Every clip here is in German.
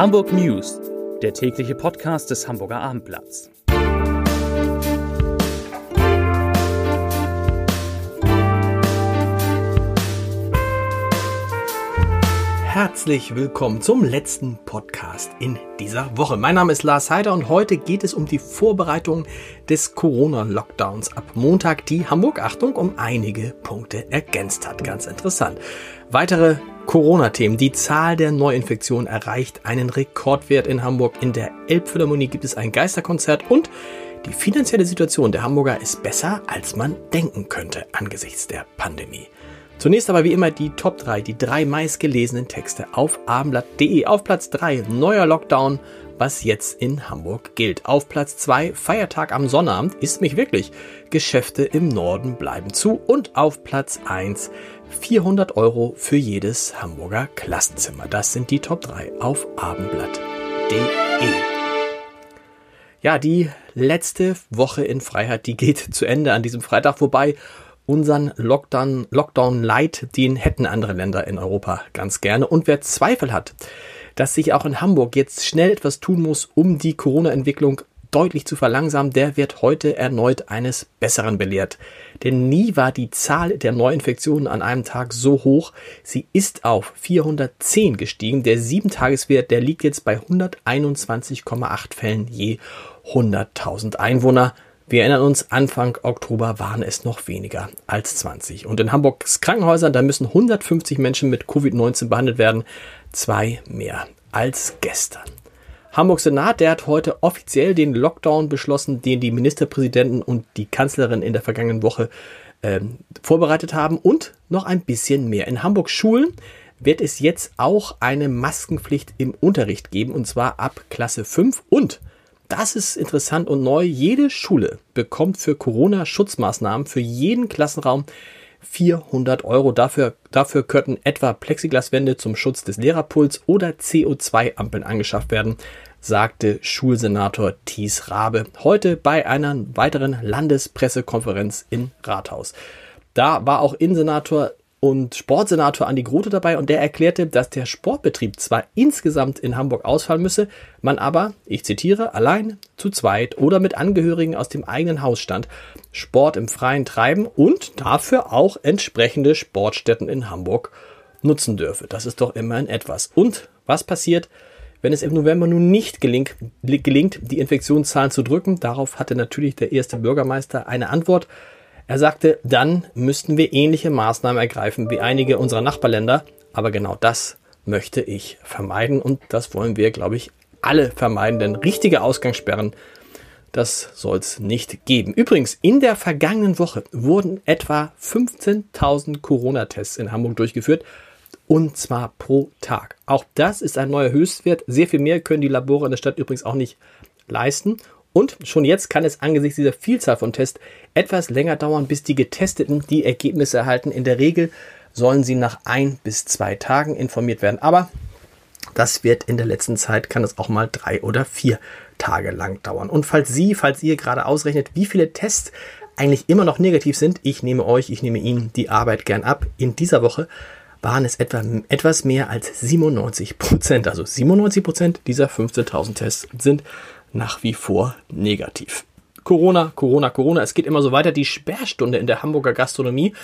Hamburg News, der tägliche Podcast des Hamburger Abendblatts. Herzlich willkommen zum letzten Podcast in dieser Woche. Mein Name ist Lars Heider und heute geht es um die Vorbereitung des Corona-Lockdowns ab Montag, die Hamburg, Achtung, um einige Punkte ergänzt hat. Ganz interessant. Weitere Corona-Themen. Die Zahl der Neuinfektionen erreicht einen Rekordwert in Hamburg. In der Elbphilharmonie gibt es ein Geisterkonzert und die finanzielle Situation der Hamburger ist besser, als man denken könnte angesichts der Pandemie. Zunächst aber wie immer die Top 3, die drei meistgelesenen Texte auf abendblatt.de. Auf Platz 3 neuer Lockdown, was jetzt in Hamburg gilt. Auf Platz 2 Feiertag am Sonnabend ist mich wirklich. Geschäfte im Norden bleiben zu. Und auf Platz 1 400 Euro für jedes Hamburger Klassenzimmer. Das sind die Top 3 auf abendblatt.de. Ja, die letzte Woche in Freiheit, die geht zu Ende an diesem Freitag, wobei unseren Lockdown, Lockdown Light, den hätten andere Länder in Europa ganz gerne. Und wer Zweifel hat, dass sich auch in Hamburg jetzt schnell etwas tun muss, um die Corona-Entwicklung deutlich zu verlangsamen, der wird heute erneut eines Besseren belehrt. Denn nie war die Zahl der Neuinfektionen an einem Tag so hoch. Sie ist auf 410 gestiegen. Der 7-Tageswert, der liegt jetzt bei 121,8 Fällen je 100.000 Einwohner. Wir erinnern uns, Anfang Oktober waren es noch weniger als 20. Und in Hamburgs Krankenhäusern, da müssen 150 Menschen mit Covid-19 behandelt werden. Zwei mehr als gestern. Hamburg Senat, der hat heute offiziell den Lockdown beschlossen, den die Ministerpräsidenten und die Kanzlerin in der vergangenen Woche ähm, vorbereitet haben und noch ein bisschen mehr. In Hamburg Schulen wird es jetzt auch eine Maskenpflicht im Unterricht geben und zwar ab Klasse 5 und das ist interessant und neu. Jede Schule bekommt für Corona-Schutzmaßnahmen für jeden Klassenraum 400 Euro. Dafür, dafür könnten etwa Plexiglaswände zum Schutz des Lehrerpuls oder CO2-Ampeln angeschafft werden, sagte Schulsenator Thies Rabe heute bei einer weiteren Landespressekonferenz in Rathaus. Da war auch Innensenator und Sportsenator Andi Grote dabei und der erklärte, dass der Sportbetrieb zwar insgesamt in Hamburg ausfallen müsse, man aber, ich zitiere, allein, zu zweit oder mit Angehörigen aus dem eigenen Hausstand Sport im Freien treiben und dafür auch entsprechende Sportstätten in Hamburg nutzen dürfe. Das ist doch immerhin etwas. Und was passiert, wenn es im November nun nicht gelingt, gelingt die Infektionszahlen zu drücken? Darauf hatte natürlich der erste Bürgermeister eine Antwort. Er sagte, dann müssten wir ähnliche Maßnahmen ergreifen wie einige unserer Nachbarländer. Aber genau das möchte ich vermeiden und das wollen wir, glaube ich, alle vermeiden, denn richtige Ausgangssperren, das soll es nicht geben. Übrigens, in der vergangenen Woche wurden etwa 15.000 Corona-Tests in Hamburg durchgeführt und zwar pro Tag. Auch das ist ein neuer Höchstwert. Sehr viel mehr können die Labore in der Stadt übrigens auch nicht leisten. Und schon jetzt kann es angesichts dieser Vielzahl von Tests etwas länger dauern, bis die Getesteten die Ergebnisse erhalten. In der Regel sollen sie nach ein bis zwei Tagen informiert werden. Aber das wird in der letzten Zeit, kann es auch mal drei oder vier Tage lang dauern. Und falls Sie, falls ihr gerade ausrechnet, wie viele Tests eigentlich immer noch negativ sind, ich nehme euch, ich nehme Ihnen die Arbeit gern ab. In dieser Woche waren es etwa etwas mehr als 97 Prozent. Also 97 Prozent dieser 15.000 Tests sind nach wie vor negativ. Corona, Corona, Corona. Es geht immer so weiter. Die Sperrstunde in der Hamburger Gastronomie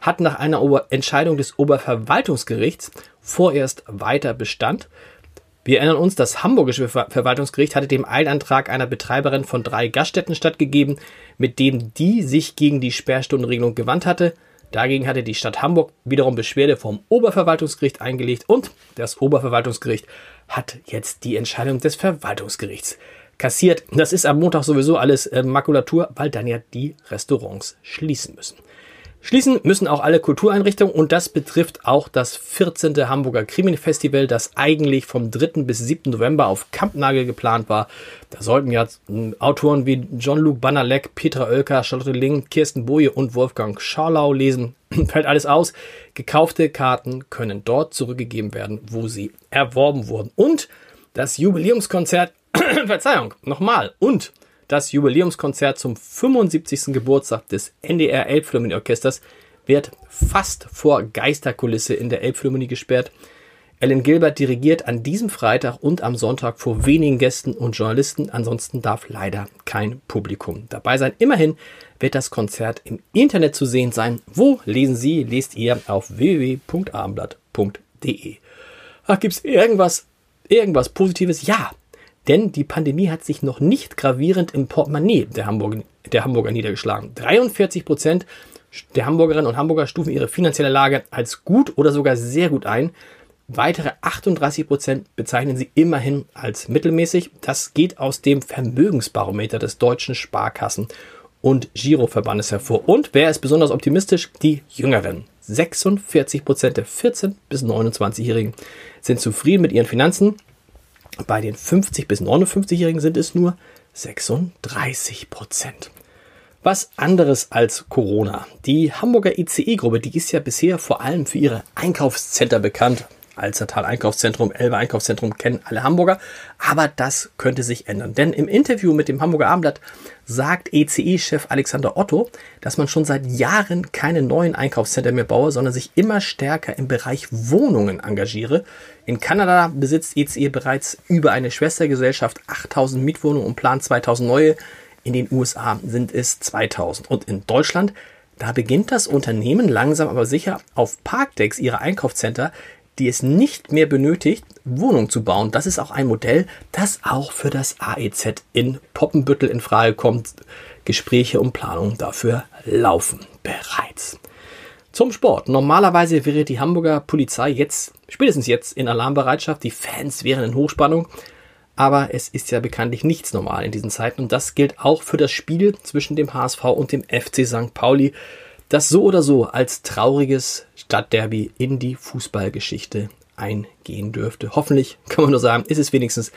hat nach einer Ober Entscheidung des Oberverwaltungsgerichts vorerst weiter Bestand. Wir erinnern uns, das Hamburgische Ver Verwaltungsgericht hatte dem Eilantrag einer Betreiberin von drei Gaststätten stattgegeben, mit dem die sich gegen die Sperrstundenregelung gewandt hatte. Dagegen hatte die Stadt Hamburg wiederum Beschwerde vom Oberverwaltungsgericht eingelegt und das Oberverwaltungsgericht hat jetzt die Entscheidung des Verwaltungsgerichts kassiert. Das ist am Montag sowieso alles äh, Makulatur, weil dann ja die Restaurants schließen müssen. Schließen müssen auch alle Kultureinrichtungen und das betrifft auch das 14. Hamburger Krimi-Festival, das eigentlich vom 3. bis 7. November auf Kampnagel geplant war. Da sollten ja hm, Autoren wie John-Luc Banalek, Petra Oelker, Charlotte Ling, Kirsten Boje und Wolfgang Scharlau lesen. Fällt alles aus. Gekaufte Karten können dort zurückgegeben werden, wo sie erworben wurden. Und das Jubiläumskonzert Verzeihung, nochmal. Und das Jubiläumskonzert zum 75. Geburtstag des NDR Elbphilharmonie Orchesters wird fast vor Geisterkulisse in der Elbphilharmonie gesperrt. Ellen Gilbert dirigiert an diesem Freitag und am Sonntag vor wenigen Gästen und Journalisten. Ansonsten darf leider kein Publikum dabei sein. Immerhin wird das Konzert im Internet zu sehen sein. Wo lesen Sie? Lest ihr auf www.abendblatt.de. Ach, gibt's irgendwas, irgendwas Positives? Ja, denn die Pandemie hat sich noch nicht gravierend im Portemonnaie der Hamburger, der Hamburger niedergeschlagen. 43 Prozent der Hamburgerinnen und Hamburger stufen ihre finanzielle Lage als gut oder sogar sehr gut ein. Weitere 38 Prozent bezeichnen sie immerhin als mittelmäßig. Das geht aus dem Vermögensbarometer des deutschen Sparkassen und Giroverbandes hervor. Und wer ist besonders optimistisch? Die Jüngeren. 46 Prozent der 14- bis 29-Jährigen sind zufrieden mit ihren Finanzen. Bei den 50 bis 59-Jährigen sind es nur 36 Prozent. Was anderes als Corona. Die Hamburger ICE-Gruppe, die ist ja bisher vor allem für ihre Einkaufscenter bekannt. Alzertal Einkaufszentrum, Elbe Einkaufszentrum kennen alle Hamburger. Aber das könnte sich ändern. Denn im Interview mit dem Hamburger Abendblatt sagt ECE-Chef Alexander Otto, dass man schon seit Jahren keine neuen Einkaufszentren mehr baue, sondern sich immer stärker im Bereich Wohnungen engagiere. In Kanada besitzt ECE bereits über eine Schwestergesellschaft 8000 Mietwohnungen und plant 2000 neue. In den USA sind es 2000. Und in Deutschland da beginnt das Unternehmen langsam aber sicher auf Parkdecks ihrer Einkaufscenter die es nicht mehr benötigt, Wohnungen zu bauen. Das ist auch ein Modell, das auch für das AEZ in Poppenbüttel in Frage kommt. Gespräche und Planungen dafür laufen bereits. Zum Sport. Normalerweise wäre die Hamburger Polizei jetzt, spätestens jetzt, in Alarmbereitschaft. Die Fans wären in Hochspannung. Aber es ist ja bekanntlich nichts normal in diesen Zeiten. Und das gilt auch für das Spiel zwischen dem HSV und dem FC St. Pauli das so oder so als trauriges Stadtderby in die Fußballgeschichte eingehen dürfte. Hoffentlich kann man nur sagen, ist es wenigstens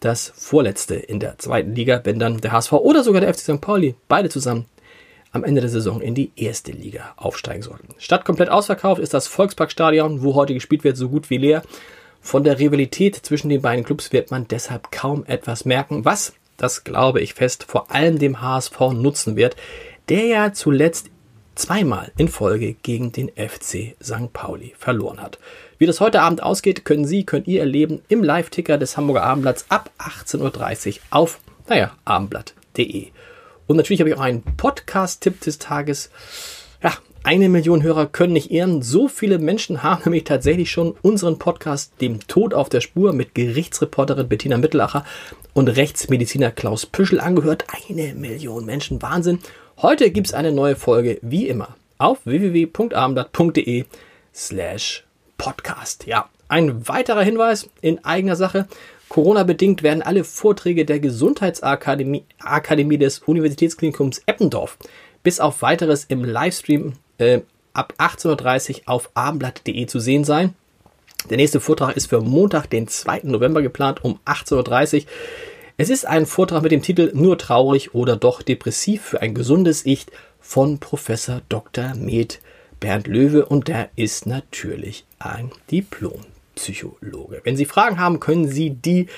das vorletzte in der zweiten Liga, wenn dann der HSV oder sogar der FC St. Pauli beide zusammen am Ende der Saison in die erste Liga aufsteigen sollten. Stadt komplett ausverkauft ist das Volksparkstadion, wo heute gespielt wird, so gut wie leer. Von der Rivalität zwischen den beiden Clubs wird man deshalb kaum etwas merken, was, das glaube ich fest, vor allem dem HSV nutzen wird, der ja zuletzt zweimal in Folge gegen den FC St. Pauli verloren hat. Wie das heute Abend ausgeht, können Sie, könnt ihr erleben im Live-Ticker des Hamburger Abendblatts ab 18.30 Uhr auf, naja, abendblatt.de. Und natürlich habe ich auch einen Podcast-Tipp des Tages. Ja, eine Million Hörer können nicht ehren. So viele Menschen haben nämlich tatsächlich schon unseren Podcast Dem Tod auf der Spur mit Gerichtsreporterin Bettina Mittelacher und Rechtsmediziner Klaus Püschel angehört. Eine Million Menschen. Wahnsinn. Heute gibt es eine neue Folge, wie immer, auf www.abendblatt.de slash podcast. Ja, ein weiterer Hinweis in eigener Sache. Corona-bedingt werden alle Vorträge der Gesundheitsakademie Akademie des Universitätsklinikums Eppendorf bis auf weiteres im Livestream äh, ab 18.30 Uhr auf abendblatt.de zu sehen sein. Der nächste Vortrag ist für Montag, den 2. November geplant um 18.30 Uhr. Es ist ein Vortrag mit dem Titel Nur traurig oder doch depressiv für ein gesundes Ich von Professor Dr. Med Bernd Löwe und der ist natürlich ein Diplompsychologe. Wenn Sie Fragen haben, können Sie die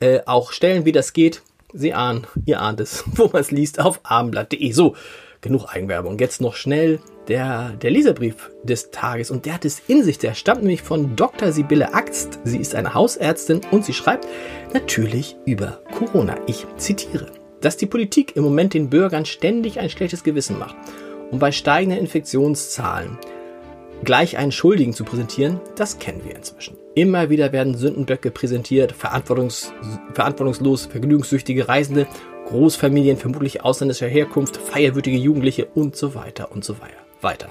äh, auch stellen, wie das geht. Sie ahnen, ihr ahnt es, wo man es liest, auf abendblatt.de. So, genug Eigenwerbung. Jetzt noch schnell der, der Leserbrief des Tages und der hat es in sich. Der stammt nämlich von Dr. Sibylle Axt. Sie ist eine Hausärztin und sie schreibt natürlich über Corona. Ich zitiere. Dass die Politik im Moment den Bürgern ständig ein schlechtes Gewissen macht und bei steigenden Infektionszahlen gleich einen Schuldigen zu präsentieren, das kennen wir inzwischen. Immer wieder werden Sündenböcke präsentiert, verantwortungs verantwortungslos vergnügungssüchtige Reisende, Großfamilien vermutlich ausländischer Herkunft, feierwürdige Jugendliche und so weiter und so weiter.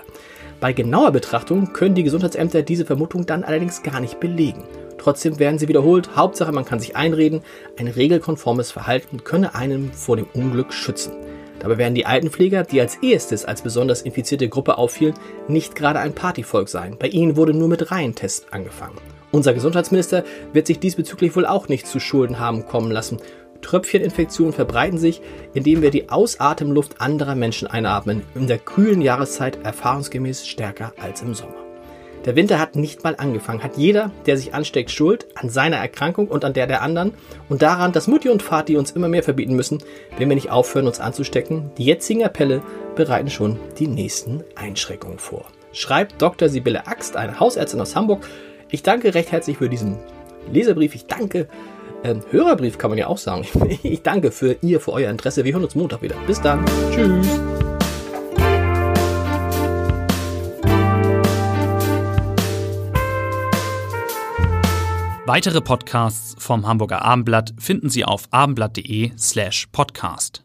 Bei genauer Betrachtung können die Gesundheitsämter diese Vermutung dann allerdings gar nicht belegen. Trotzdem werden sie wiederholt. Hauptsache, man kann sich einreden, ein regelkonformes Verhalten könne einen vor dem Unglück schützen. Dabei werden die Altenpfleger, die als erstes als besonders infizierte Gruppe auffielen, nicht gerade ein Partyvolk sein. Bei ihnen wurde nur mit Reihentests angefangen. Unser Gesundheitsminister wird sich diesbezüglich wohl auch nicht zu Schulden haben kommen lassen Tröpfcheninfektionen verbreiten sich, indem wir die Ausatemluft anderer Menschen einatmen, in der kühlen Jahreszeit erfahrungsgemäß stärker als im Sommer. Der Winter hat nicht mal angefangen. Hat jeder, der sich ansteckt, Schuld an seiner Erkrankung und an der der anderen und daran, dass Mutti und Vati uns immer mehr verbieten müssen, wenn wir nicht aufhören, uns anzustecken? Die jetzigen Appelle bereiten schon die nächsten Einschränkungen vor. Schreibt Dr. Sibylle Axt, eine Hausärztin aus Hamburg, Ich danke recht herzlich für diesen Leserbrief. Ich danke, ähm, Hörerbrief kann man ja auch sagen. Ich danke für ihr, für euer Interesse. Wir hören uns Montag wieder. Bis dann. Tschüss. Weitere Podcasts vom Hamburger Abendblatt finden Sie auf abendblatt.de slash podcast.